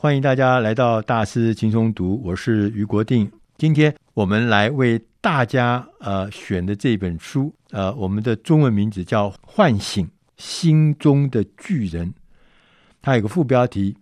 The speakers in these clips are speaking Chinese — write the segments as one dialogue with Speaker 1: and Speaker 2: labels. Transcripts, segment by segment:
Speaker 1: 欢迎大家来到大师轻松读，我是余国定。今天我们来为大家呃选的这本书，呃，我们的中文名字叫《唤醒心中的巨人》，它有个副标题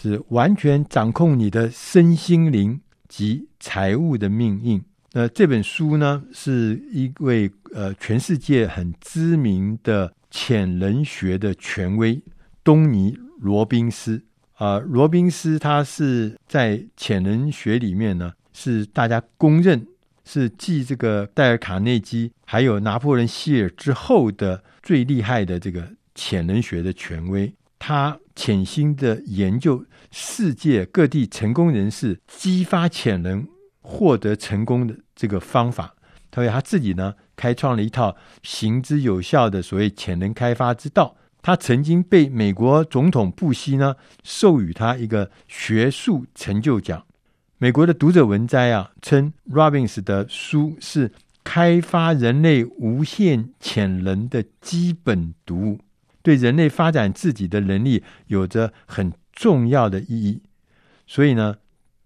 Speaker 1: 是“完全掌控你的身心灵及财务的命运”。那这本书呢，是一位呃全世界很知名的潜能学的权威东尼·罗宾斯。啊、呃，罗宾斯他是在潜能学里面呢，是大家公认是继这个戴尔·卡内基还有拿破仑希尔之后的最厉害的这个潜能学的权威。他潜心的研究世界各地成功人士激发潜能、获得成功的这个方法，所以他自己呢，开创了一套行之有效的所谓潜能开发之道。他曾经被美国总统布希呢授予他一个学术成就奖。美国的读者文摘啊称，Robbins 的书是开发人类无限潜能的基本读物，对人类发展自己的能力有着很重要的意义。所以呢，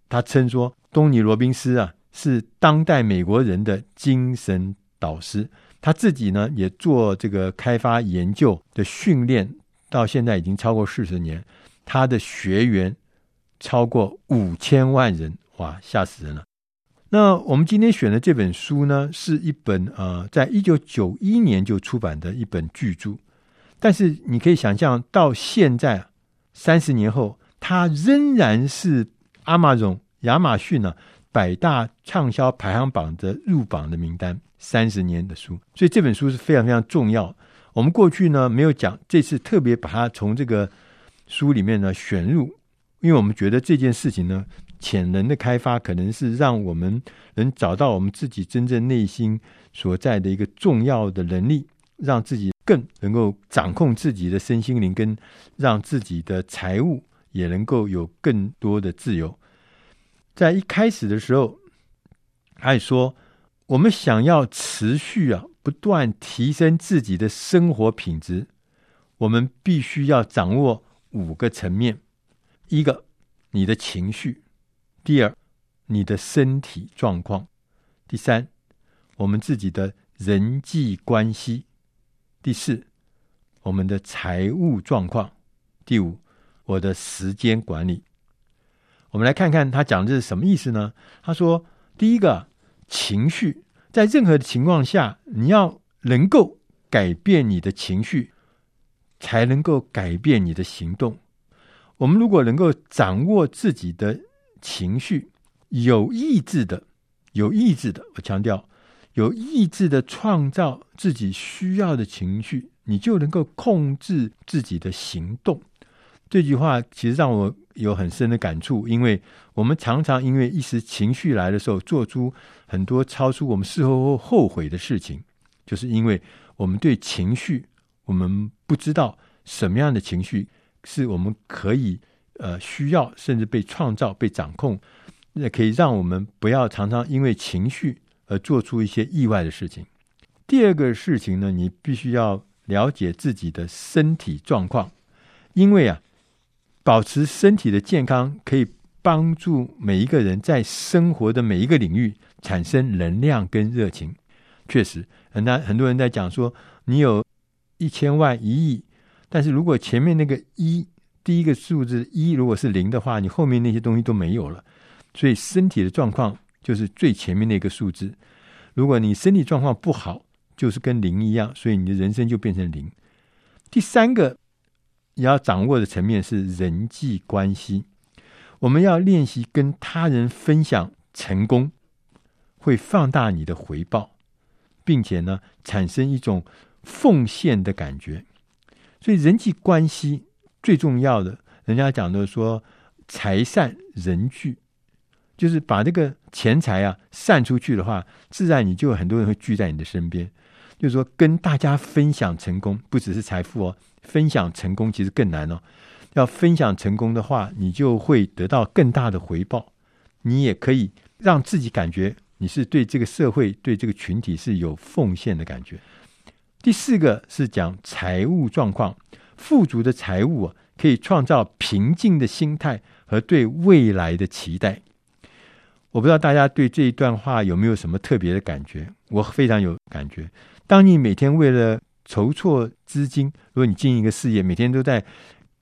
Speaker 1: 他称说，东尼·罗宾斯啊是当代美国人的精神导师。他自己呢，也做这个开发研究的训练，到现在已经超过四十年。他的学员超过五千万人，哇，吓死人了！那我们今天选的这本书呢，是一本呃，在一九九一年就出版的一本巨著。但是你可以想象，到现在三十年后，它仍然是 Amazon 亚马逊呢、百大畅销排行榜的入榜的名单。三十年的书，所以这本书是非常非常重要。我们过去呢没有讲，这次特别把它从这个书里面呢选入，因为我们觉得这件事情呢，潜能的开发可能是让我们能找到我们自己真正内心所在的一个重要的能力，让自己更能够掌控自己的身心灵，跟让自己的财务也能够有更多的自由。在一开始的时候，还说。我们想要持续啊，不断提升自己的生活品质，我们必须要掌握五个层面：一个，你的情绪；第二，你的身体状况；第三，我们自己的人际关系；第四，我们的财务状况；第五，我的时间管理。我们来看看他讲的是什么意思呢？他说，第一个。情绪在任何的情况下，你要能够改变你的情绪，才能够改变你的行动。我们如果能够掌握自己的情绪，有意志的、有意志的，我强调有意志的创造自己需要的情绪，你就能够控制自己的行动。这句话其实让我有很深的感触，因为我们常常因为一时情绪来的时候，做出很多超出我们事后后悔的事情，就是因为我们对情绪，我们不知道什么样的情绪是我们可以呃需要，甚至被创造、被掌控，那可以让我们不要常常因为情绪而做出一些意外的事情。第二个事情呢，你必须要了解自己的身体状况，因为啊。保持身体的健康，可以帮助每一个人在生活的每一个领域产生能量跟热情。确实，很多很多人在讲说，你有一千万、一亿，但是如果前面那个一，第一个数字一如果是零的话，你后面那些东西都没有了。所以身体的状况就是最前面那个数字。如果你身体状况不好，就是跟零一样，所以你的人生就变成零。第三个。你要掌握的层面是人际关系，我们要练习跟他人分享成功，会放大你的回报，并且呢，产生一种奉献的感觉。所以人际关系最重要的，人家讲的说财散人聚，就是把这个钱财啊散出去的话，自然你就有很多人会聚在你的身边。就是说，跟大家分享成功，不只是财富哦。分享成功其实更难哦。要分享成功的话，你就会得到更大的回报。你也可以让自己感觉你是对这个社会、对这个群体是有奉献的感觉。第四个是讲财务状况，富足的财务，可以创造平静的心态和对未来的期待。我不知道大家对这一段话有没有什么特别的感觉？我非常有感觉。当你每天为了筹措资金，如果你经营一个事业，每天都在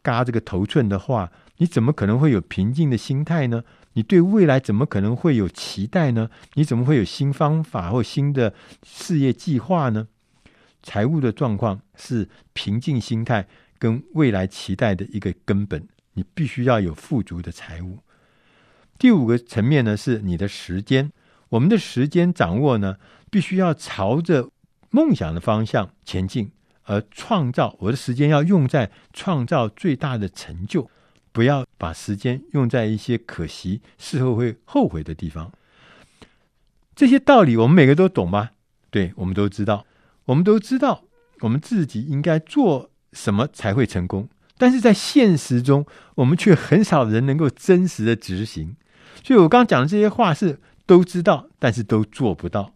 Speaker 1: 嘎这个头寸的话，你怎么可能会有平静的心态呢？你对未来怎么可能会有期待呢？你怎么会有新方法或新的事业计划呢？财务的状况是平静心态跟未来期待的一个根本。你必须要有富足的财务。第五个层面呢，是你的时间。我们的时间掌握呢，必须要朝着梦想的方向前进，而创造我的时间要用在创造最大的成就。不要把时间用在一些可惜、事后会后悔的地方。这些道理我们每个都懂吗？对，我们都知道。我们都知道我们自己应该做什么才会成功，但是在现实中，我们却很少人能够真实的执行。所以我刚刚讲的这些话是都知道，但是都做不到。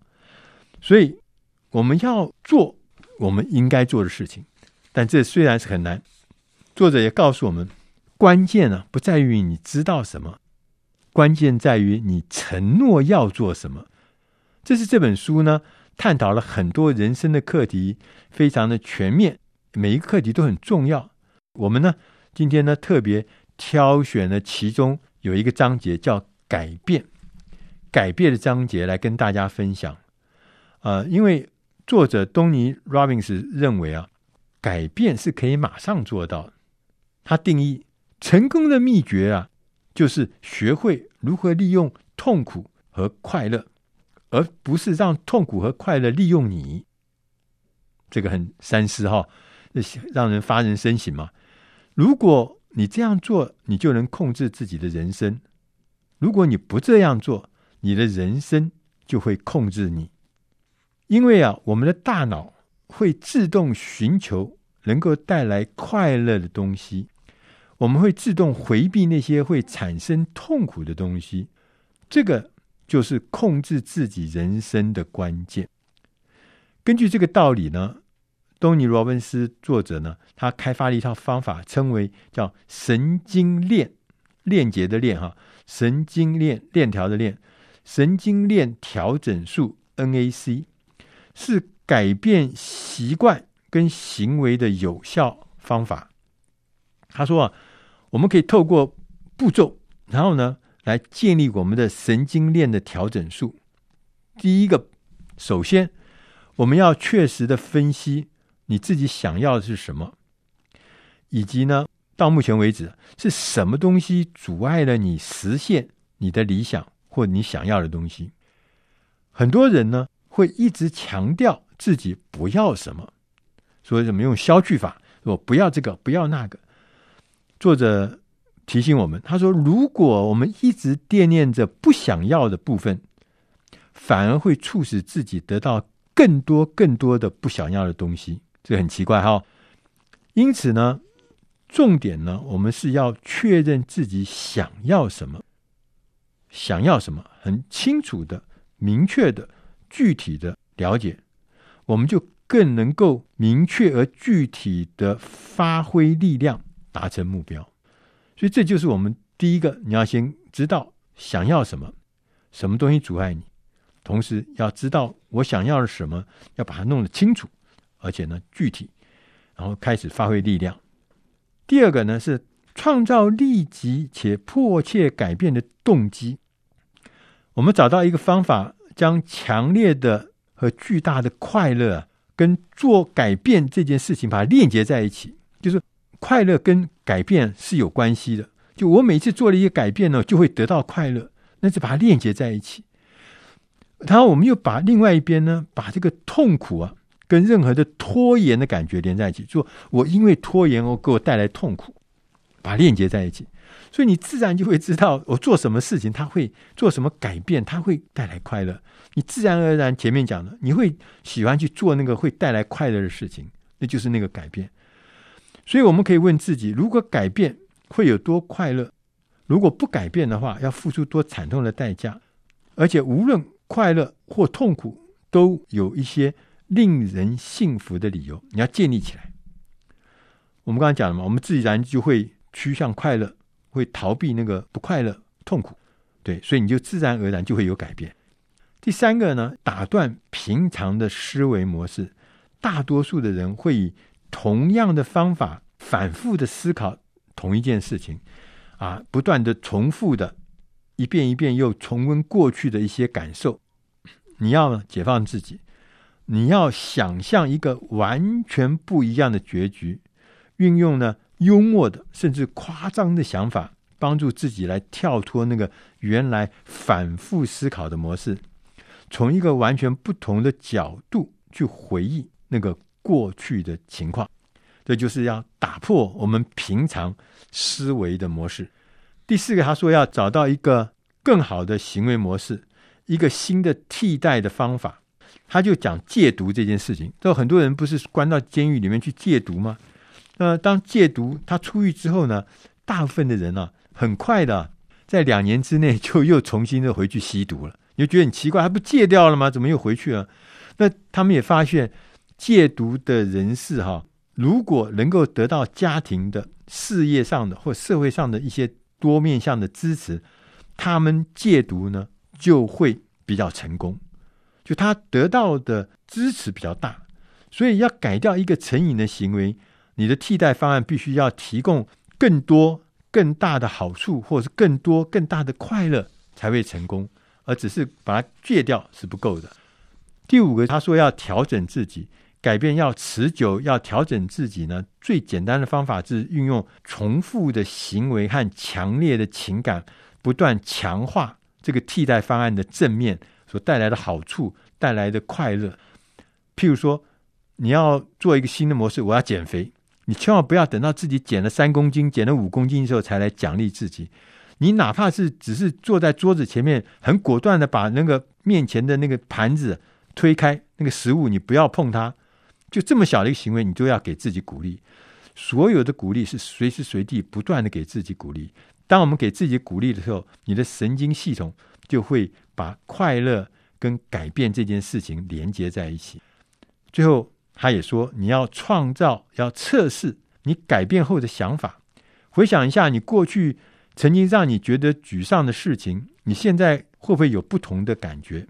Speaker 1: 所以我们要做我们应该做的事情，但这虽然是很难。作者也告诉我们。关键呢，不在于你知道什么，关键在于你承诺要做什么。这是这本书呢，探讨了很多人生的课题，非常的全面，每一个课题都很重要。我们呢，今天呢，特别挑选了其中有一个章节叫“改变”，改变的章节来跟大家分享。呃，因为作者东尼·罗宾斯认为啊，改变是可以马上做到。他定义。成功的秘诀啊，就是学会如何利用痛苦和快乐，而不是让痛苦和快乐利用你。这个很三思哈，让人发人深省嘛。如果你这样做，你就能控制自己的人生；如果你不这样做，你的人生就会控制你。因为啊，我们的大脑会自动寻求能够带来快乐的东西。我们会自动回避那些会产生痛苦的东西，这个就是控制自己人生的关键。根据这个道理呢，东尼·罗文斯作者呢，他开发了一套方法，称为叫神经链，链接的链哈，神经链链条的链，神经链调整术 NAC 是改变习惯跟行为的有效方法。他说啊。我们可以透过步骤，然后呢，来建立我们的神经链的调整术。第一个，首先我们要确实的分析你自己想要的是什么，以及呢，到目前为止是什么东西阻碍了你实现你的理想或你想要的东西。很多人呢，会一直强调自己不要什么，所以怎么用消去法，说不要这个，不要那个。作者提醒我们，他说：“如果我们一直惦念着不想要的部分，反而会促使自己得到更多、更多的不想要的东西。这很奇怪哈。因此呢，重点呢，我们是要确认自己想要什么，想要什么，很清楚的、明确的、具体的了解，我们就更能够明确而具体的发挥力量。”达成目标，所以这就是我们第一个，你要先知道想要什么，什么东西阻碍你，同时要知道我想要的什么，要把它弄得清楚，而且呢具体，然后开始发挥力量。第二个呢是创造立即且迫切改变的动机。我们找到一个方法，将强烈的和巨大的快乐跟做改变这件事情把它链接在一起，就是。快乐跟改变是有关系的。就我每次做了一个改变呢，就会得到快乐，那就把它链接在一起。然后我们又把另外一边呢，把这个痛苦啊，跟任何的拖延的感觉连在一起。说我因为拖延，而给我带来痛苦，把链接在一起。所以你自然就会知道，我做什么事情，它会做什么改变，它会带来快乐。你自然而然前面讲的，你会喜欢去做那个会带来快乐的事情，那就是那个改变。所以我们可以问自己：如果改变会有多快乐？如果不改变的话，要付出多惨痛的代价？而且无论快乐或痛苦，都有一些令人幸福的理由。你要建立起来。我们刚才讲了嘛，我们自然就会趋向快乐，会逃避那个不快乐、痛苦，对，所以你就自然而然就会有改变。第三个呢，打断平常的思维模式，大多数的人会以同样的方法反复的思考同一件事情，啊，不断的重复的，一遍一遍又重温过去的一些感受。你要解放自己，你要想象一个完全不一样的结局，运用呢幽默的甚至夸张的想法，帮助自己来跳脱那个原来反复思考的模式，从一个完全不同的角度去回忆那个过去的情况。这就是要打破我们平常思维的模式。第四个，他说要找到一个更好的行为模式。一个新的替代的方法，他就讲戒毒这件事情。都很多人不是关到监狱里面去戒毒吗？那当戒毒他出狱之后呢，大部分的人呢、啊，很快的在两年之内就又重新的回去吸毒了。你就觉得很奇怪，还不戒掉了吗？怎么又回去了？那他们也发现，戒毒的人士哈，如果能够得到家庭的、事业上的或社会上的一些多面向的支持，他们戒毒呢，就会比较成功，就他得到的支持比较大，所以要改掉一个成瘾的行为，你的替代方案必须要提供更多、更大的好处，或者是更多、更大的快乐才会成功，而只是把它戒掉是不够的。第五个，他说要调整自己，改变要持久，要调整自己呢，最简单的方法是运用重复的行为和强烈的情感，不断强化。这个替代方案的正面所带来的好处，带来的快乐。譬如说，你要做一个新的模式，我要减肥，你千万不要等到自己减了三公斤、减了五公斤的时候才来奖励自己。你哪怕是只是坐在桌子前面，很果断的把那个面前的那个盘子推开，那个食物你不要碰它，就这么小的一个行为，你都要给自己鼓励。所有的鼓励是随时随地不断的给自己鼓励。当我们给自己鼓励的时候，你的神经系统就会把快乐跟改变这件事情连接在一起。最后，他也说，你要创造，要测试你改变后的想法。回想一下，你过去曾经让你觉得沮丧的事情，你现在会不会有不同的感觉？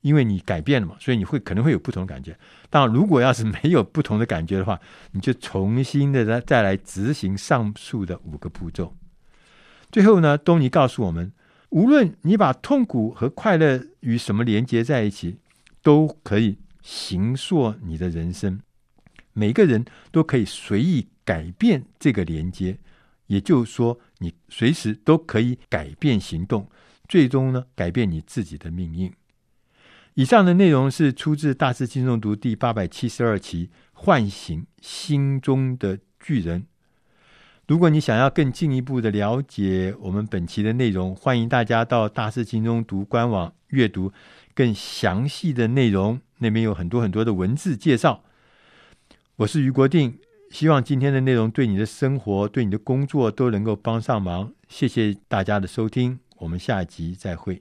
Speaker 1: 因为你改变了嘛，所以你会可能会有不同的感觉。当然，如果要是没有不同的感觉的话，你就重新的再再来执行上述的五个步骤。最后呢，东尼告诉我们，无论你把痛苦和快乐与什么连接在一起，都可以形塑你的人生。每个人都可以随意改变这个连接，也就是说，你随时都可以改变行动，最终呢，改变你自己的命运。以上的内容是出自《大师轻松读》第八百七十二期《唤醒心中的巨人》。如果你想要更进一步的了解我们本期的内容，欢迎大家到大师轻松读官网阅读更详细的内容，那边有很多很多的文字介绍。我是于国定，希望今天的内容对你的生活、对你的工作都能够帮上忙。谢谢大家的收听，我们下集再会。